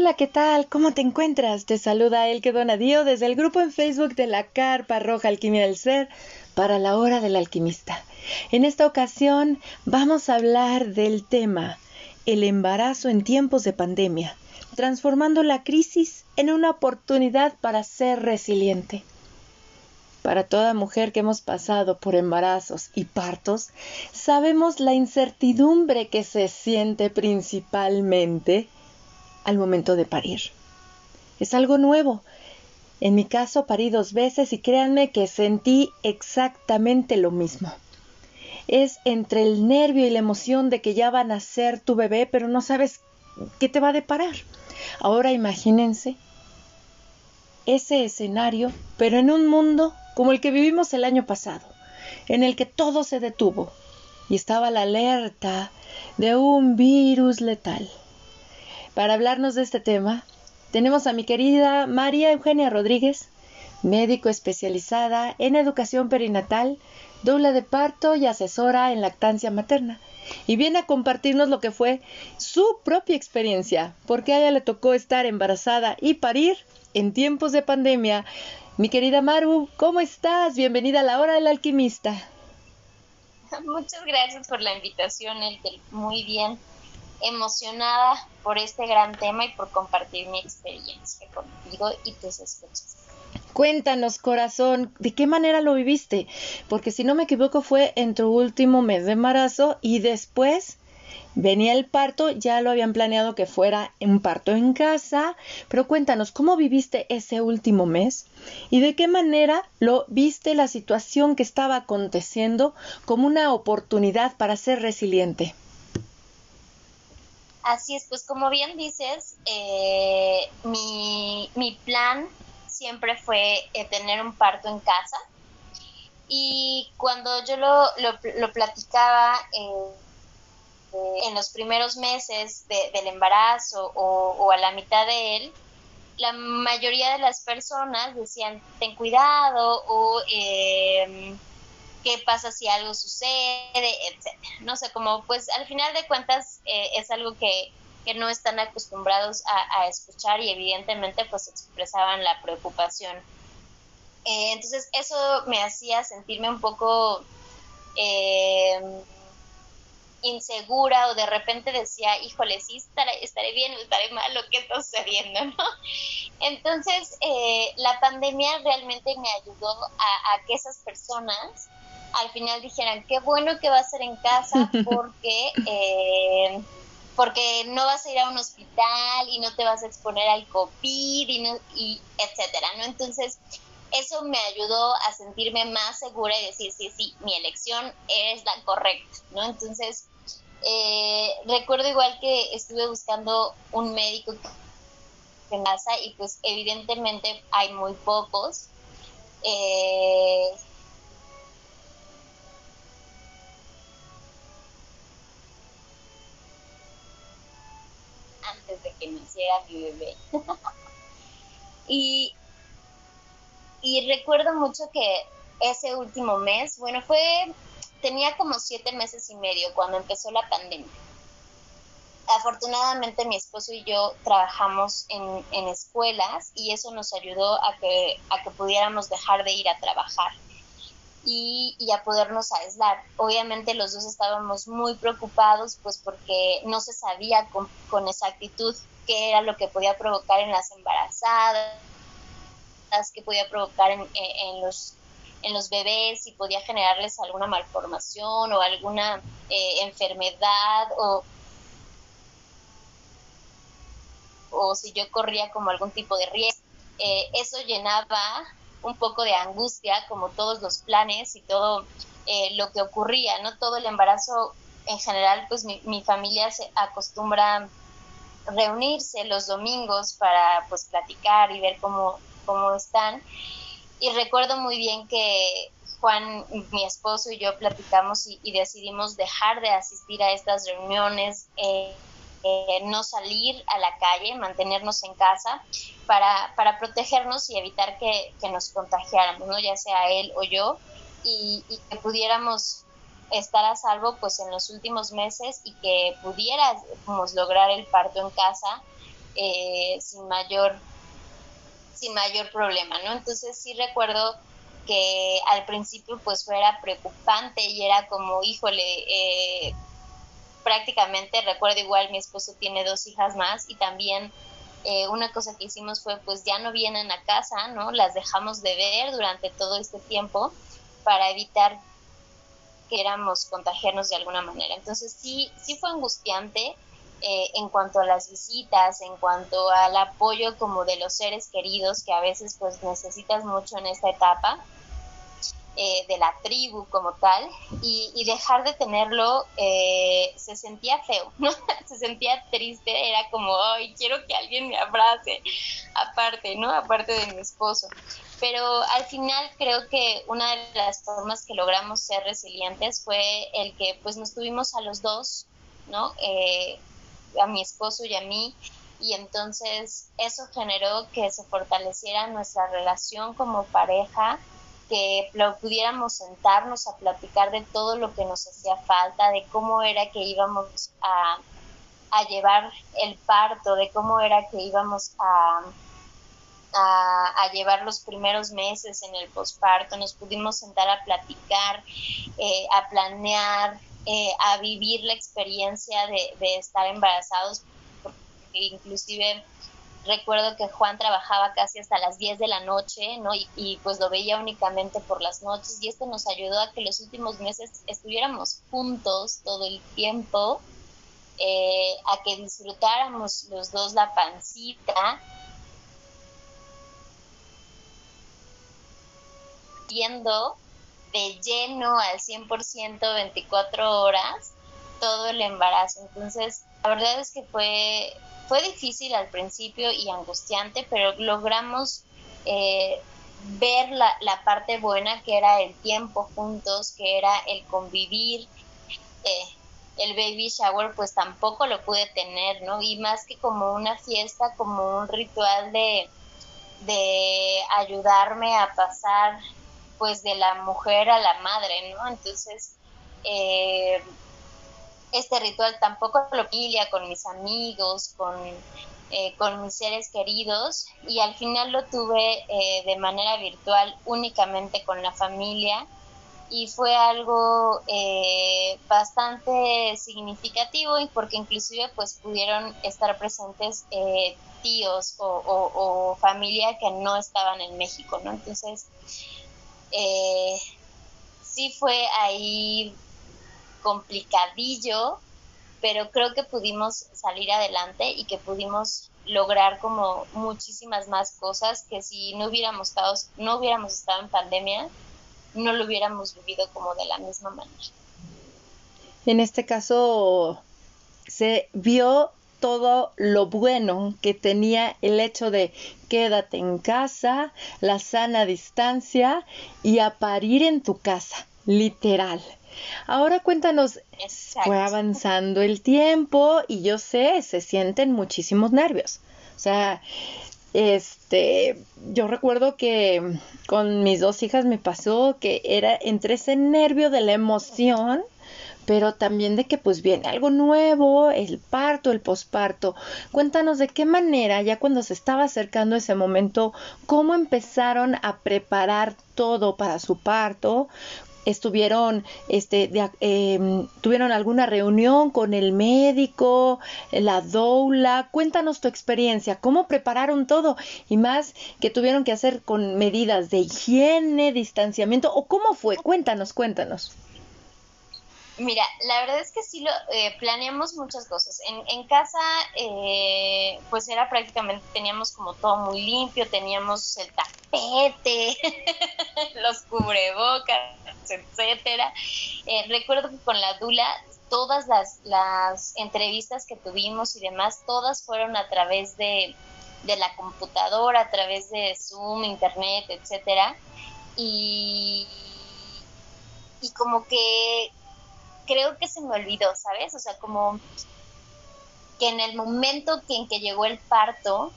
Hola, ¿qué tal? ¿Cómo te encuentras? Te saluda Elke Donadío desde el grupo en Facebook de la Carpa Roja Alquimia del Ser para la Hora del Alquimista. En esta ocasión vamos a hablar del tema el embarazo en tiempos de pandemia, transformando la crisis en una oportunidad para ser resiliente. Para toda mujer que hemos pasado por embarazos y partos, sabemos la incertidumbre que se siente principalmente al momento de parir. Es algo nuevo. En mi caso parí dos veces y créanme que sentí exactamente lo mismo. Es entre el nervio y la emoción de que ya va a nacer tu bebé, pero no sabes qué te va a deparar. Ahora imagínense ese escenario, pero en un mundo como el que vivimos el año pasado, en el que todo se detuvo y estaba la alerta de un virus letal. Para hablarnos de este tema, tenemos a mi querida María Eugenia Rodríguez, médico especializada en educación perinatal, doula de parto y asesora en lactancia materna. Y viene a compartirnos lo que fue su propia experiencia, porque a ella le tocó estar embarazada y parir en tiempos de pandemia mi querida Maru, ¿cómo estás? Bienvenida a la hora del alquimista. Muchas gracias por la invitación, Elke. Muy bien. Emocionada por este gran tema y por compartir mi experiencia contigo y tus escuchas. Cuéntanos, corazón, ¿de qué manera lo viviste? Porque si no me equivoco fue en tu último mes de embarazo y después venía el parto, ya lo habían planeado que fuera un parto en casa, pero cuéntanos, ¿cómo viviste ese último mes? ¿Y de qué manera lo viste la situación que estaba aconteciendo como una oportunidad para ser resiliente? Así es, pues como bien dices, eh, mi, mi, plan siempre fue eh, tener un parto en casa. Y cuando yo lo, lo, platicaba, eh, en los primeros meses del embarazo o, a la mitad de él, la mayoría de las personas decían, ten cuidado o em, qué pasa si algo sucede, etcétera. No sé, como pues al final de cuentas eh, es algo que, no están acostumbrados a, escuchar y evidentemente pues expresaban la preocupación. Eh, entonces eso me hacía sentirme un poco... Eh, insegura o de repente decía, híjole, sí estaré, estaré bien o estaré mal lo que está sucediendo, ¿no? Entonces, eh, la pandemia realmente me ayudó a, que esas personas al final dijeran, qué bueno que vas a ser en casa porque... Eh, porque no vas a ir a un hospital y no te vas a exponer al COVID y, no, y etcétera, ¿no? Entonces, eso me ayudó a sentirme más segura y decir, sí, sí, mi elección es la correcta, ¿no? Entonces, eh, recuerdo igual que estuve buscando un médico en casa y pues evidentemente hay muy pocos. Eh, y, y recuerdo mucho que ese último mes, bueno, fue tenía como siete meses y medio cuando empezó la pandemia. Afortunadamente mi esposo y yo trabajamos en, en escuelas y eso nos ayudó a que, a que pudiéramos dejar de ir a trabajar y, y, a podernos aislar. Obviamente los dos estábamos muy preocupados pues porque no se sabía con, con exactitud qué era lo que podía provocar en las embarazadas, qué podía provocar en, en los en los bebés, si podía generarles alguna malformación o alguna eh, enfermedad o, o si yo corría como algún tipo de riesgo. Eh, eso llenaba un poco de angustia, como todos los planes y todo eh, lo que ocurría, ¿no? Todo el embarazo en general, pues mi, mi familia se acostumbra reunirse los domingos para pues platicar y ver cómo, cómo están. Y recuerdo muy bien que Juan, mi esposo y yo platicamos y, decidimos dejar de asistir a estas reuniones, eh, eh, no salir a la calle, mantenernos en casa para, para protegernos y evitar que, nos contagiáramos, ¿no? ya sea él o yo, y, y, que pudiéramos estar a salvo pues en los últimos meses y que pudiéramos lograr el parto en casa eh, sin mayor sin mayor problema, ¿no? Entonces sí recuerdo que al principio pues fuera preocupante y era como, híjole, eh, prácticamente recuerdo igual mi esposo tiene dos hijas más y también eh, una cosa que hicimos fue pues ya no vienen a casa, ¿no? Las dejamos de ver durante todo este tiempo para evitar que éramos contagiarnos de alguna manera. Entonces sí, sí fue angustiante eh, en cuanto a las visitas, en cuanto al apoyo como de los seres queridos que a veces pues necesitas mucho en esta etapa eh, de la tribu como tal y, dejar de tenerlo eh, se sentía feo, ¿no? se sentía triste, era como, ay, quiero que alguien me abrace, aparte, ¿no? Aparte de mi esposo. Pero al final creo que una de las formas que logramos ser resilientes fue el que pues nos tuvimos a los dos, ¿no? Eh, a mi esposo y a mí y entonces eso generó que se fortaleciera nuestra relación como pareja que pudiéramos sentarnos a platicar de todo lo que nos hacía falta, de cómo era que íbamos a, llevar el parto, de cómo era que íbamos a, a, llevar los primeros meses en el posparto, nos pudimos sentar a platicar, eh, a planear, eh, a vivir la experiencia de, de estar embarazados, porque inclusive recuerdo que Juan trabajaba casi hasta las 10 de la noche, ¿no? Y, pues lo veía únicamente por las noches y esto nos ayudó a que los últimos meses estuviéramos juntos todo el tiempo, eh, a que disfrutáramos los dos la pancita. Viendo de lleno al 100% 24 horas todo el embarazo. Entonces, la verdad es que fue fue difícil al principio y angustiante, pero logramos eh, ver la, la, parte buena que era el tiempo juntos, que era el convivir. Eh, el baby shower pues tampoco lo pude tener, ¿no? Y más que como una fiesta, como un ritual de, de ayudarme a pasar pues de la mujer a la madre, ¿no? Entonces, eh, este ritual tampoco lo pilla con mis amigos, con, eh, con mis seres queridos y al final lo tuve eh, de manera virtual únicamente con la familia y fue algo eh, bastante significativo y porque inclusive pues pudieron estar presentes tíos o, o, familia que no estaban en México, ¿no? Entonces, sí fue ahí complicadillo, pero creo que pudimos salir adelante y que pudimos lograr como muchísimas más cosas que si no hubiéramos estado, no hubiéramos estado en pandemia, no lo hubiéramos vivido como de la misma manera. En este caso se vio todo lo bueno que tenía el hecho de quédate en casa, la sana distancia y a parir en tu casa, literal. Ahora cuéntanos, fue avanzando el tiempo y yo sé, se sienten muchísimos nervios. O sea, este, yo recuerdo que con mis dos hijas me pasó que era entre ese nervio de la emoción, pero también de que pues viene algo nuevo, el parto, el posparto. Cuéntanos de qué manera, ya cuando se estaba acercando ese momento, cómo empezaron a preparar todo para su parto, estuvieron, este, em, tuvieron alguna reunión con el médico, la doula. Cuéntanos tu experiencia, cómo prepararon todo y más que tuvieron que hacer con medidas de higiene, distanciamiento o cómo fue. Cuéntanos, cuéntanos. Mira, la verdad es que sí lo eh, planeamos muchas cosas. En, en casa, eh, pues era prácticamente, teníamos como todo muy limpio, teníamos el tapete, los cubrebocas, etcétera. Eh, recuerdo que con la Dula todas las, las entrevistas que tuvimos y demás, todas fueron a través de, de la computadora, a través de Zoom, Internet, etcétera. Y, y como que creo que se me olvidó, ¿sabes? O sea, como que en el momento en que llegó el parto,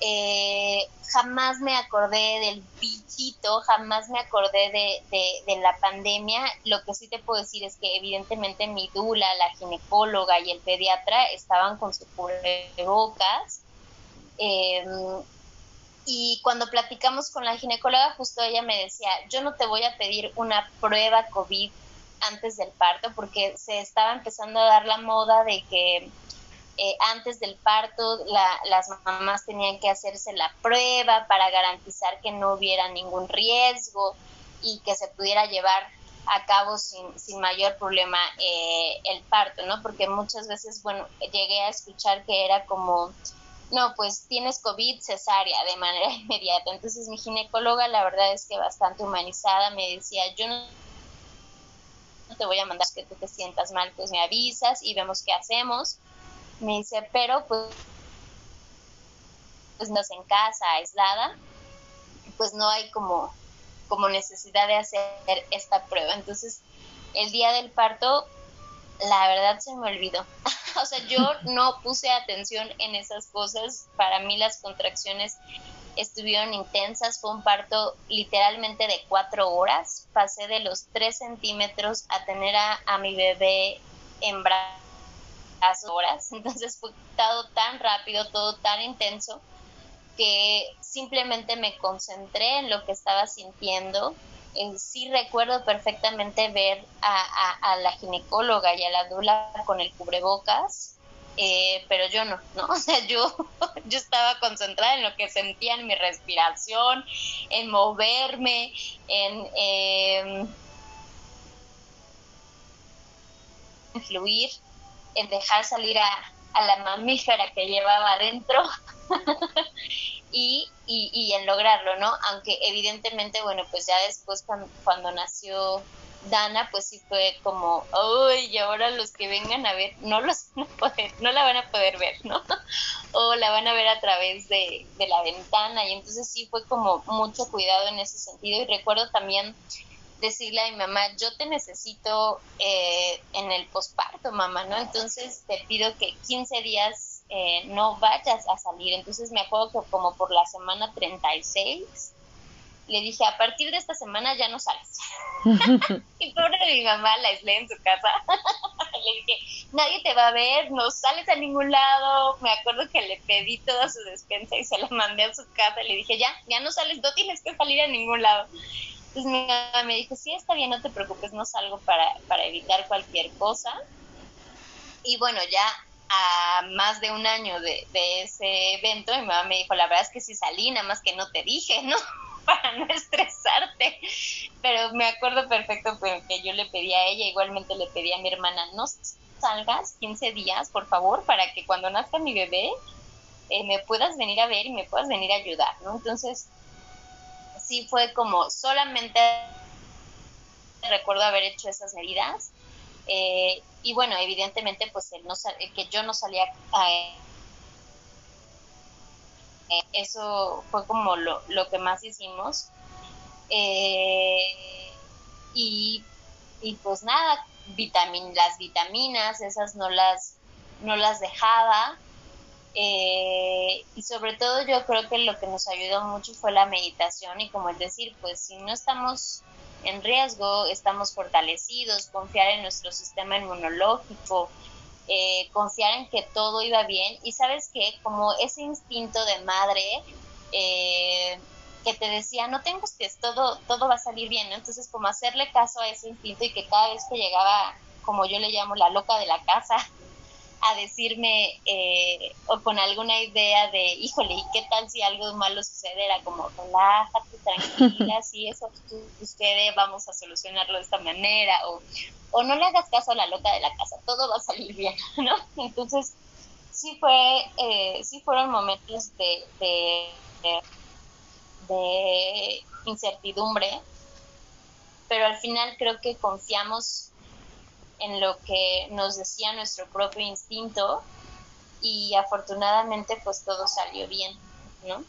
eh, jamás me acordé del bichito, jamás me acordé de, de, la pandemia. Lo que sí te puedo decir es que evidentemente mi dula, la ginecóloga y el pediatra estaban con su cubrebocas Em, y cuando platicamos con la ginecóloga, justo ella me decía, yo no te voy a pedir una prueba COVID antes del parto, porque se estaba empezando a dar la moda de que eh, antes del parto las mamás tenían que hacerse la prueba para garantizar que no hubiera ningún riesgo y que se pudiera llevar a cabo sin, sin mayor problema eh, el parto, ¿no? Porque muchas veces, bueno, llegué a escuchar que era como, no, pues tienes COVID cesárea de manera inmediata. Entonces mi ginecóloga, la verdad es que bastante humanizada, me decía, yo no te voy a mandar que tú te sientas mal, pues me avisas y vemos qué hacemos. Me dice, pero pues, pues no en casa, aislada, pues no hay como como necesidad de hacer esta prueba. Entonces, el día del parto, la verdad se me olvidó. o sea, yo no puse atención en esas cosas. Para mí las contracciones estuvieron intensas. Fue un parto literalmente de cuatro horas. Pasé de los tres centímetros a tener a, mi bebé en brazos horas. Entonces fue todo tan rápido, todo tan intenso que simplemente me concentré en lo que estaba sintiendo. Eh, sí recuerdo perfectamente ver a, la ginecóloga y a la dula con el cubrebocas, eh, pero yo no, ¿no? O sea, yo, yo estaba concentrada en lo que sentía en mi respiración, en moverme, en eh, fluir, en dejar salir a, a la mamífera que llevaba adentro y, y, en lograrlo, ¿no? Aunque evidentemente, bueno, pues ya después cuando, nació Dana, pues sí fue como, uy, y ahora los que vengan a ver, no los no la van a poder ver, ¿no? o la van a ver a través de, de la ventana, y entonces sí fue como mucho cuidado en ese sentido, y recuerdo también decirle a mi mamá, yo te necesito eh, en el posparto, mamá, ¿no? Entonces te pido que 15 días eh, no vayas a salir. Entonces me acuerdo que como por la semana 36 le dije, a partir de esta semana ya no sales. y pobre de mi mamá la aislé en su casa. le dije, nadie te va a ver, no sales a ningún lado. Me acuerdo que le pedí toda su despensa y se la mandé a su casa. Le dije, ya, ya no sales, no tienes que salir a ningún lado. Entonces mi mamá me dijo, sí, está bien, no te preocupes, no salgo para, para evitar cualquier cosa. Y bueno, ya a más de un año de, ese evento, mi mamá me dijo, la verdad es que sí salí, nada más que no te dije, ¿no? para no estresarte. Pero me acuerdo perfecto que yo le pedí a ella, igualmente le pedí a mi hermana, no salgas 15 días, por favor, para que cuando nazca mi bebé eh, me puedas venir a ver y me puedas venir a ayudar, ¿no? Entonces, sí fue como solamente recuerdo haber hecho esas medidas. Eh, y bueno, evidentemente, pues el, no, que yo no salía a, eso fue como lo, lo que más hicimos. Eh, y, y, pues nada, vitamin, las vitaminas, esas no las, no las dejaba. Eh, y sobre todo yo creo que lo que nos ayudó mucho fue la meditación y como es decir, pues si no estamos en riesgo, estamos fortalecidos, confiar en nuestro sistema inmunológico, eh, confiar en que todo iba bien. Y sabes que como ese instinto de madre eh, que te decía, no tengo que todo, todo va a salir bien, entonces como hacerle caso a ese instinto y que cada vez que llegaba, como yo le llamo la loca de la casa, a decirme eh, o con alguna idea de, híjole, ¿y qué tal si algo malo sucede? Era como, relájate, tranquila, si eso sucede, vamos a solucionarlo de esta manera, o, o no le hagas caso a la loca de la casa, todo va a salir bien, ¿no? Entonces, sí fue, eh, sí fueron momentos de, de, de incertidumbre, pero al final creo que confiamos en lo que nos decía nuestro propio instinto y afortunadamente pues todo salió bien, ¿no?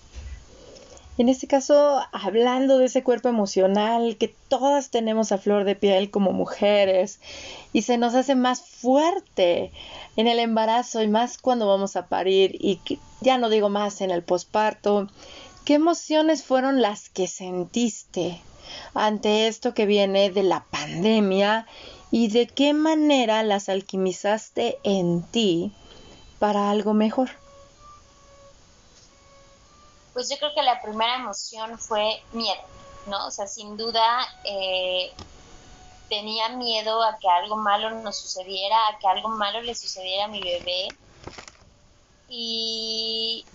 En este caso, hablando de ese cuerpo emocional que todas tenemos a flor de piel como mujeres y se nos hace más fuerte en el embarazo y más cuando vamos a parir y ya no digo más en el posparto, ¿qué emociones fueron las que sentiste ante esto que viene de la pandemia y de qué manera las alquimizaste en ti para algo mejor. pues yo creo que la primera emoción fue miedo, ¿no? O sea, sin duda eh, tenía miedo a que algo malo nos sucediera, a que algo malo le sucediera a mi bebé. Y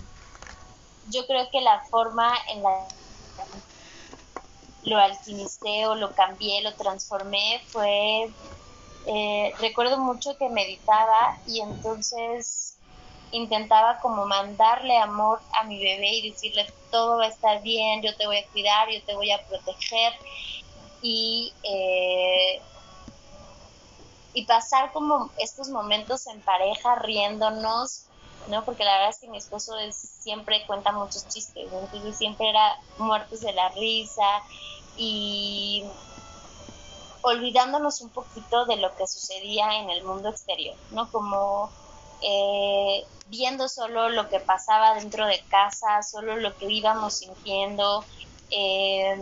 yo creo que la forma en la lo alquimicé o lo cambié, lo transformé fue, eh, recuerdo mucho que meditaba y entonces intentaba como mandarle amor a mi bebé y decirle todo va a estar bien, yo te voy a cuidar, yo te voy a proteger y, eh, y pasar como estos momentos en pareja riéndonos, ¿no? Porque la verdad es que mi esposo es, siempre cuenta muchos chistes, entonces siempre era muertos de la risa y olvidándonos un poquito de lo que sucedía en el mundo exterior, ¿no? Como eh, viendo solo lo que pasaba dentro de casa, solo lo que íbamos sintiendo. Eh,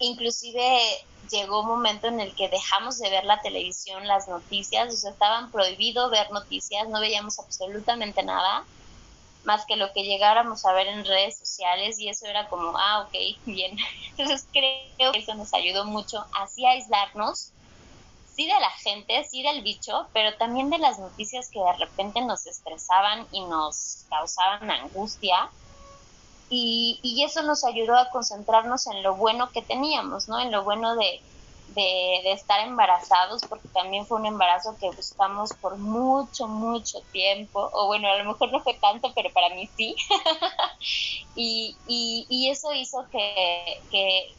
inclusive llegó un momento en el que dejamos de ver la televisión, las noticias, o sea, estaban prohibido ver noticias, no veíamos absolutamente nada más que lo que llegáramos a ver en redes sociales y eso era como, ah, ok, bien. Entonces creo que eso nos ayudó mucho así a aislarnos, sí de la gente, sí del bicho, pero también de las noticias que de repente nos estresaban y nos causaban angustia. Y, y eso nos ayudó a concentrarnos en lo bueno que teníamos, ¿no? En lo bueno de, de, estar embarazados, porque también fue un embarazo que buscamos por mucho, mucho tiempo, o bueno, a lo mejor no fue tanto, pero para mí sí. y, y, eso hizo que,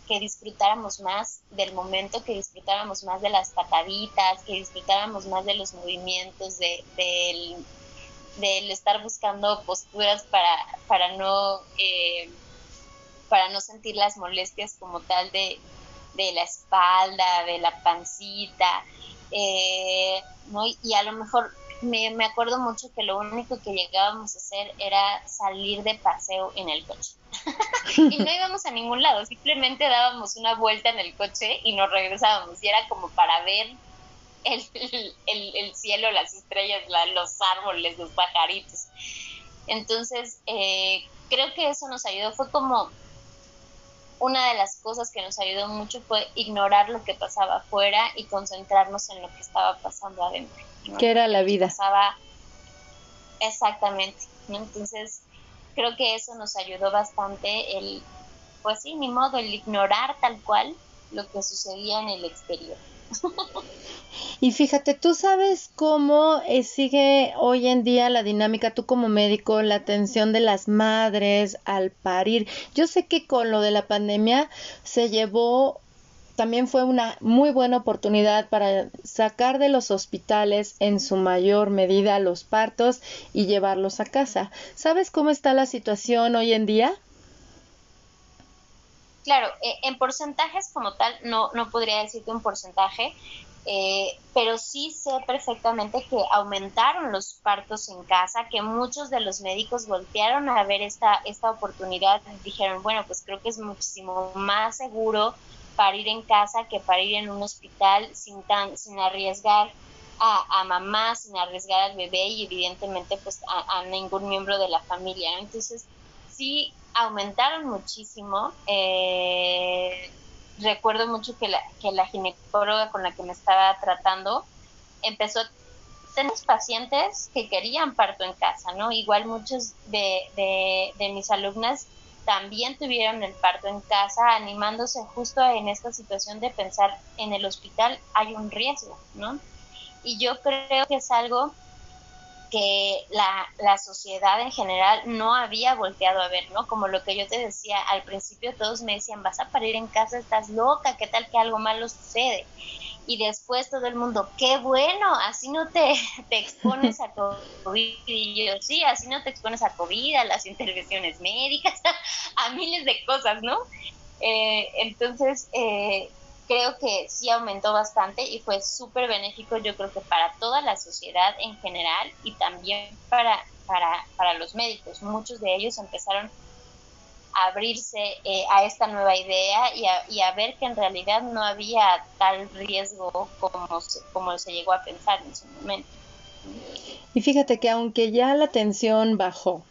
que, disfrutáramos más del momento, que disfrutáramos más de las pataditas, que disfrutáramos más de los movimientos, de, del, del estar buscando posturas para, para no... Eh, para no sentir las molestias como tal de, de la espalda, de la pancita, eh, y a lo mejor me, me, acuerdo mucho que lo único que llegábamos a hacer era salir de paseo en el coche. y no íbamos a ningún lado, simplemente dábamos una vuelta en el coche y nos regresábamos. Y era como para ver el, el, cielo, las estrellas, los árboles, los pajaritos. Entonces, eh, creo que eso nos ayudó. Fue como una de las cosas que nos ayudó mucho fue ignorar lo que pasaba afuera y concentrarnos en lo que estaba pasando adentro. Que era la vida. Pasaba exactamente. Entonces, creo que eso nos ayudó bastante el, pues sí, ni modo, el ignorar tal cual lo que sucedía en el exterior. Y fíjate, tú sabes cómo eh, sigue hoy en día la dinámica, tú como médico, la atención de las madres al parir. Yo sé que con lo de la pandemia se llevó también fue una muy buena oportunidad para sacar de los hospitales en su mayor medida los partos y llevarlos a casa. ¿Sabes cómo está la situación hoy en día? Claro, eh, en porcentajes como tal, no, no podría decirte un porcentaje, eh, pero sí sé perfectamente que aumentaron los partos en casa, que muchos de los médicos voltearon a ver esta, esta oportunidad dijeron, bueno, pues creo que es muchísimo más seguro parir en casa que parir en un hospital sin, tan, sin arriesgar a, a mamá, sin arriesgar al bebé y evidentemente pues a, ningún miembro de la familia. Entonces sí aumentaron muchísimo. Eh, recuerdo mucho que la, que la ginecóloga con la que me estaba tratando empezó a tener pacientes que querían parto en casa, ¿no? Igual muchos de, de, de mis alumnas también tuvieron el parto en casa, animándose justo en esta situación de pensar en el hospital hay un riesgo, ¿no? Y yo creo que es algo que la, la, sociedad en general no había volteado a ver, ¿no? Como lo que yo te decía, al principio todos me decían, vas a parir en casa, estás loca, ¿qué tal que algo malo sucede? Y después todo el mundo, qué bueno, así no te, te expones a COVID. Y yo, sí, así no te expones a COVID, a las intervenciones médicas, a miles de cosas, ¿no? Eh, entonces, eh, creo que sí aumentó bastante y fue súper benéfico yo creo que para toda la sociedad en general y también para, para, para los médicos. Muchos de ellos empezaron a abrirse eh, a esta nueva idea y a, y a, ver que en realidad no había tal riesgo como se, como se llegó a pensar en su momento. Y fíjate que aunque ya la tensión bajó,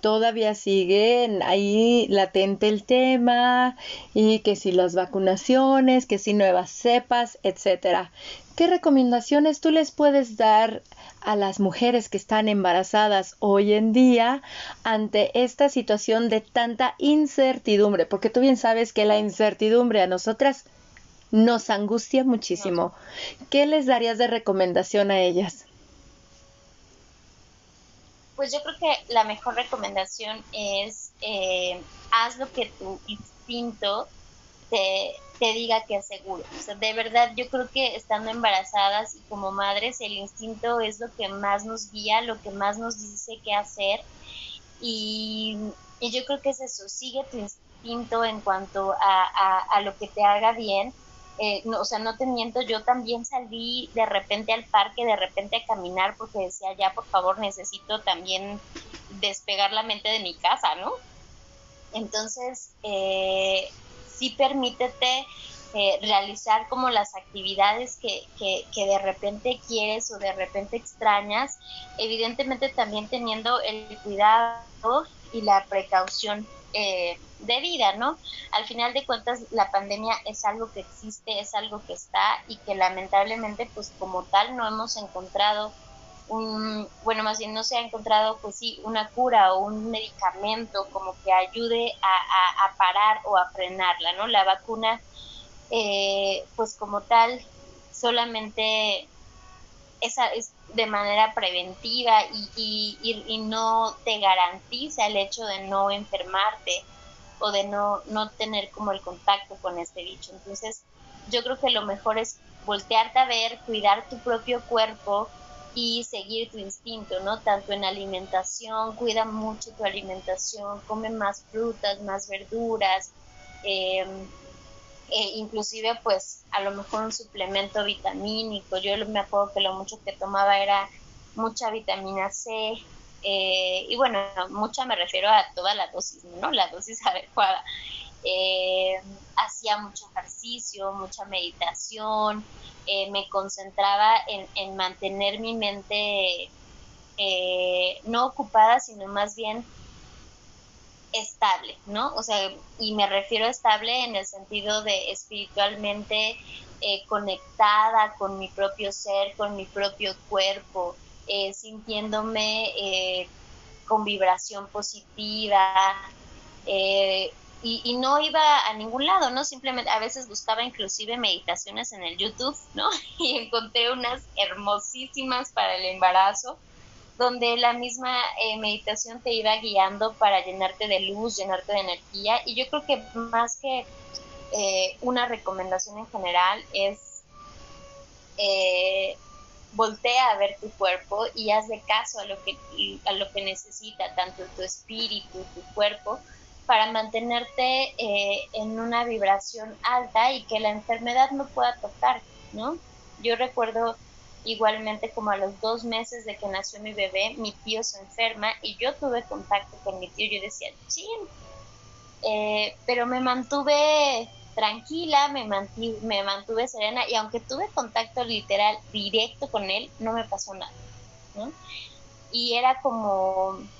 todavía sigue ahí latente el tema y que si las vacunaciones, que si nuevas cepas, etcétera. ¿Qué recomendaciones tú les puedes dar a las mujeres que están embarazadas hoy en día ante esta situación de tanta incertidumbre? Porque tú bien sabes que la incertidumbre a nosotras nos angustia muchísimo. ¿Qué les darías de recomendación a ellas? Pues yo creo que la mejor recomendación es eh, haz lo que tu instinto te, diga que es seguro. O sea, de verdad, yo creo que estando embarazadas y como madres, el instinto es lo que más nos guía, lo que más nos dice qué hacer. Y, yo creo que es eso, sigue tu instinto en cuanto a, a lo que te haga bien eh, no, o sea, no te miento, yo también salí de repente al parque, de repente a caminar porque decía, ya por favor necesito también despegar la mente de mi casa, ¿no? Entonces, eh, sí permítete eh, realizar como las actividades que, que, que, de repente quieres o de repente extrañas, evidentemente también teniendo el cuidado y la precaución eh, de vida, ¿no? Al final de cuentas, la pandemia es algo que existe, es algo que está y que lamentablemente, pues como tal, no hemos encontrado un, bueno, más bien no se ha encontrado, pues sí, una cura o un medicamento como que ayude a, parar o a frenarla, ¿no? La vacuna, eh, pues como tal, solamente esa es de manera preventiva y, y, y, no te garantiza el hecho de no enfermarte o de no, no tener como el contacto con este bicho. Entonces, yo creo que lo mejor es voltearte a ver, cuidar tu propio cuerpo y seguir tu instinto, ¿no? Tanto en alimentación, cuida mucho tu alimentación, come más frutas, más verduras, eh, eh, inclusive pues a lo mejor un suplemento vitamínico. Yo me acuerdo que lo mucho que tomaba era mucha vitamina C. Eh, y bueno, mucha me refiero a toda la dosis, ¿no? La dosis adecuada. Eh, hacía mucho ejercicio, mucha meditación, me concentraba en, en, mantener mi mente no ocupada, sino más bien estable, ¿no? O sea, y me refiero a estable en el sentido de espiritualmente eh, conectada con mi propio ser, con mi propio cuerpo, eh, sintiéndome eh, con vibración positiva. Y, y, no iba a ningún lado, ¿no? Simplemente a veces buscaba inclusive meditaciones en el YouTube, ¿no? Y encontré unas hermosísimas para el embarazo donde la misma eh, meditación te iba guiando para llenarte de luz, llenarte de energía. Y yo creo que más que eh, una recomendación en general es eh, voltea a ver tu cuerpo y haz de caso a lo que, a lo que necesita tanto tu espíritu, tu cuerpo, para mantenerte en una vibración alta y que la enfermedad no pueda tocar, ¿no? Yo recuerdo Igualmente como a los dos meses de que nació mi bebé, mi tío se enferma y yo tuve contacto con mi tío. Yo decía, chin, eh, pero me mantuve tranquila, me mantuve, me mantuve serena y aunque tuve contacto literal directo con él, no me pasó nada. Y era como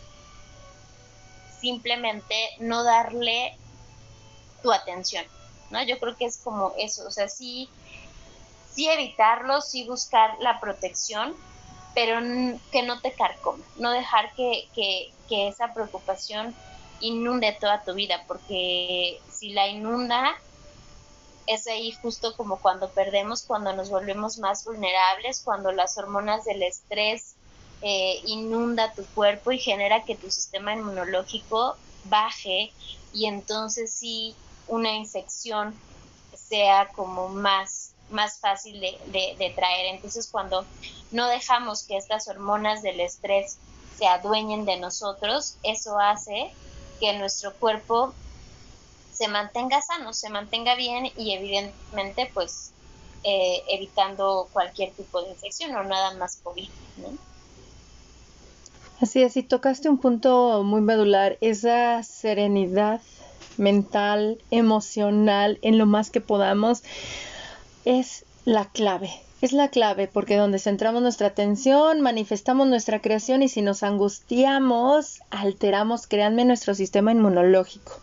simplemente no darle tu atención, ¿no? Yo creo que es como eso, o sea, sí sí evitarlo, sí buscar la protección, pero que no te carcoma, no dejar que, que, que esa preocupación inunde toda tu vida, porque si la inunda, es ahí justo como cuando perdemos, cuando nos volvemos más vulnerables, cuando las hormonas del estrés eh, inunda tu cuerpo y genera que tu sistema inmunológico baje y entonces sí una infección sea como más más fácil de, traer. Entonces, cuando no dejamos que estas hormonas del estrés se adueñen de nosotros, eso hace que nuestro cuerpo se mantenga sano, se mantenga bien y evidentemente pues eh, evitando cualquier tipo de infección o nada más COVID. Así es, y tocaste un punto muy medular, esa serenidad mental, emocional, en lo más que podamos es la clave. Es la clave porque donde centramos nuestra atención, manifestamos nuestra creación y si nos angustiamos, alteramos, créanme, nuestro sistema inmunológico.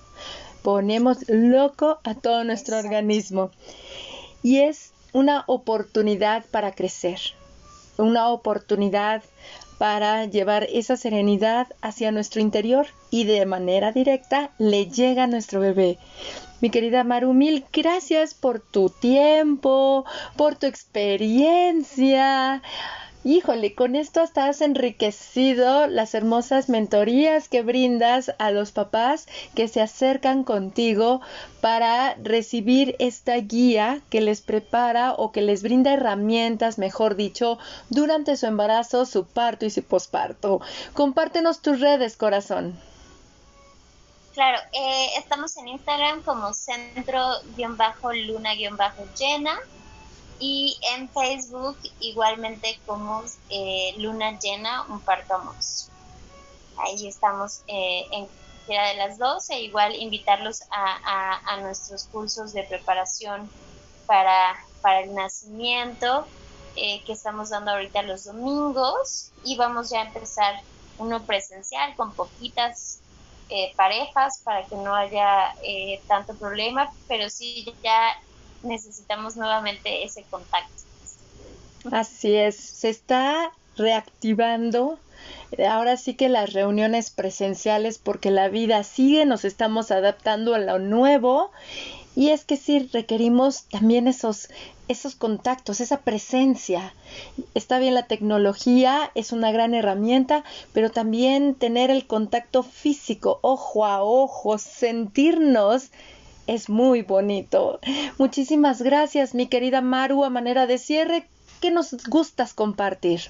Ponemos loco a todo nuestro organismo. Y es una oportunidad para crecer, una oportunidad para llevar esa serenidad hacia nuestro interior y de manera directa le llega a nuestro bebé. Mi querida Maru, mil gracias por tu tiempo, por tu experiencia. Híjole, con esto hasta has enriquecido las hermosas mentorías que brindas a los papás que se acercan contigo para recibir esta guía que les prepara o que les brinda herramientas, mejor dicho, durante su embarazo, su parto y su posparto. Compártenos tus redes, corazón. Claro, eh, estamos en Instagram como centro-luna-llena y en Facebook igualmente como eh, Luna Llena, un parto Ahí estamos eh, en cualquiera de las dos e igual invitarlos a, nuestros cursos de preparación para, para el nacimiento que estamos dando ahorita los domingos y vamos ya a empezar uno presencial con poquitas eh, parejas para que no haya eh, tanto problema, pero sí ya necesitamos nuevamente ese contacto. Así es, se está reactivando ahora sí que las reuniones presenciales porque la vida sigue, nos estamos adaptando a lo nuevo y es que sí requerimos también esos esos contactos, esa presencia. Está bien la tecnología, es una gran herramienta, pero también tener el contacto físico, ojo a ojo, sentirnos es muy bonito. Muchísimas gracias, mi querida Maru, a manera de cierre, ¿qué nos gustas compartir?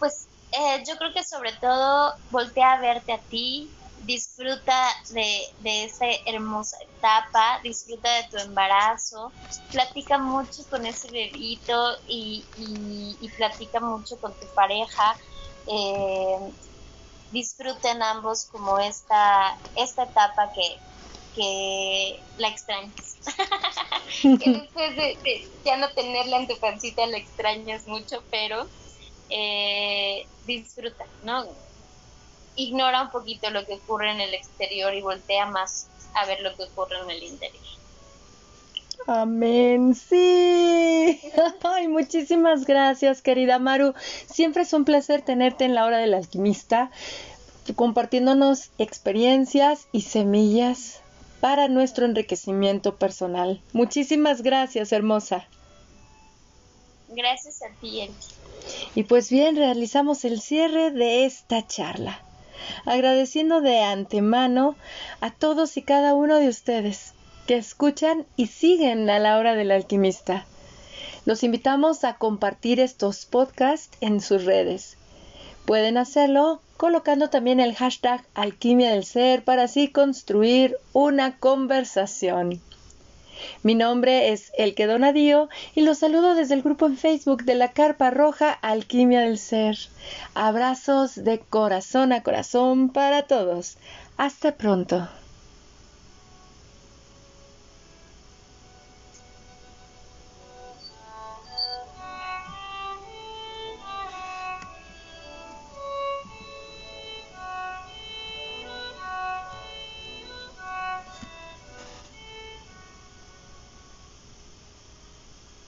Pues eh, yo creo que sobre todo voltea a verte a ti, disfruta de, de esa hermosa etapa, disfruta de tu embarazo, platica mucho con ese bebito y, y, platica mucho con tu pareja. Eh, disfruten ambos como esta, esta etapa que, que la extrañas. que después de, ya no tenerla en tu pancita la extrañas mucho, pero eh, disfruta, ¿no? Ignora un poquito lo que ocurre en el exterior y voltea más a ver lo que ocurre en el interior. Amén, sí. Ay, muchísimas gracias, querida Maru. Siempre es un placer tenerte en la hora del alquimista, compartiéndonos experiencias y semillas para nuestro enriquecimiento personal. Muchísimas gracias, hermosa. Gracias a ti, Y pues bien, realizamos el cierre de esta charla agradeciendo de antemano a todos y cada uno de ustedes que escuchan y siguen a la hora del alquimista. Los invitamos a compartir estos podcasts en sus redes. Pueden hacerlo colocando también el hashtag alquimia del ser para así construir una conversación. Mi nombre es Elke Donadío y los saludo desde el grupo en Facebook de la Carpa Roja Alquimia del Ser. Abrazos de corazón a corazón para todos. Hasta pronto.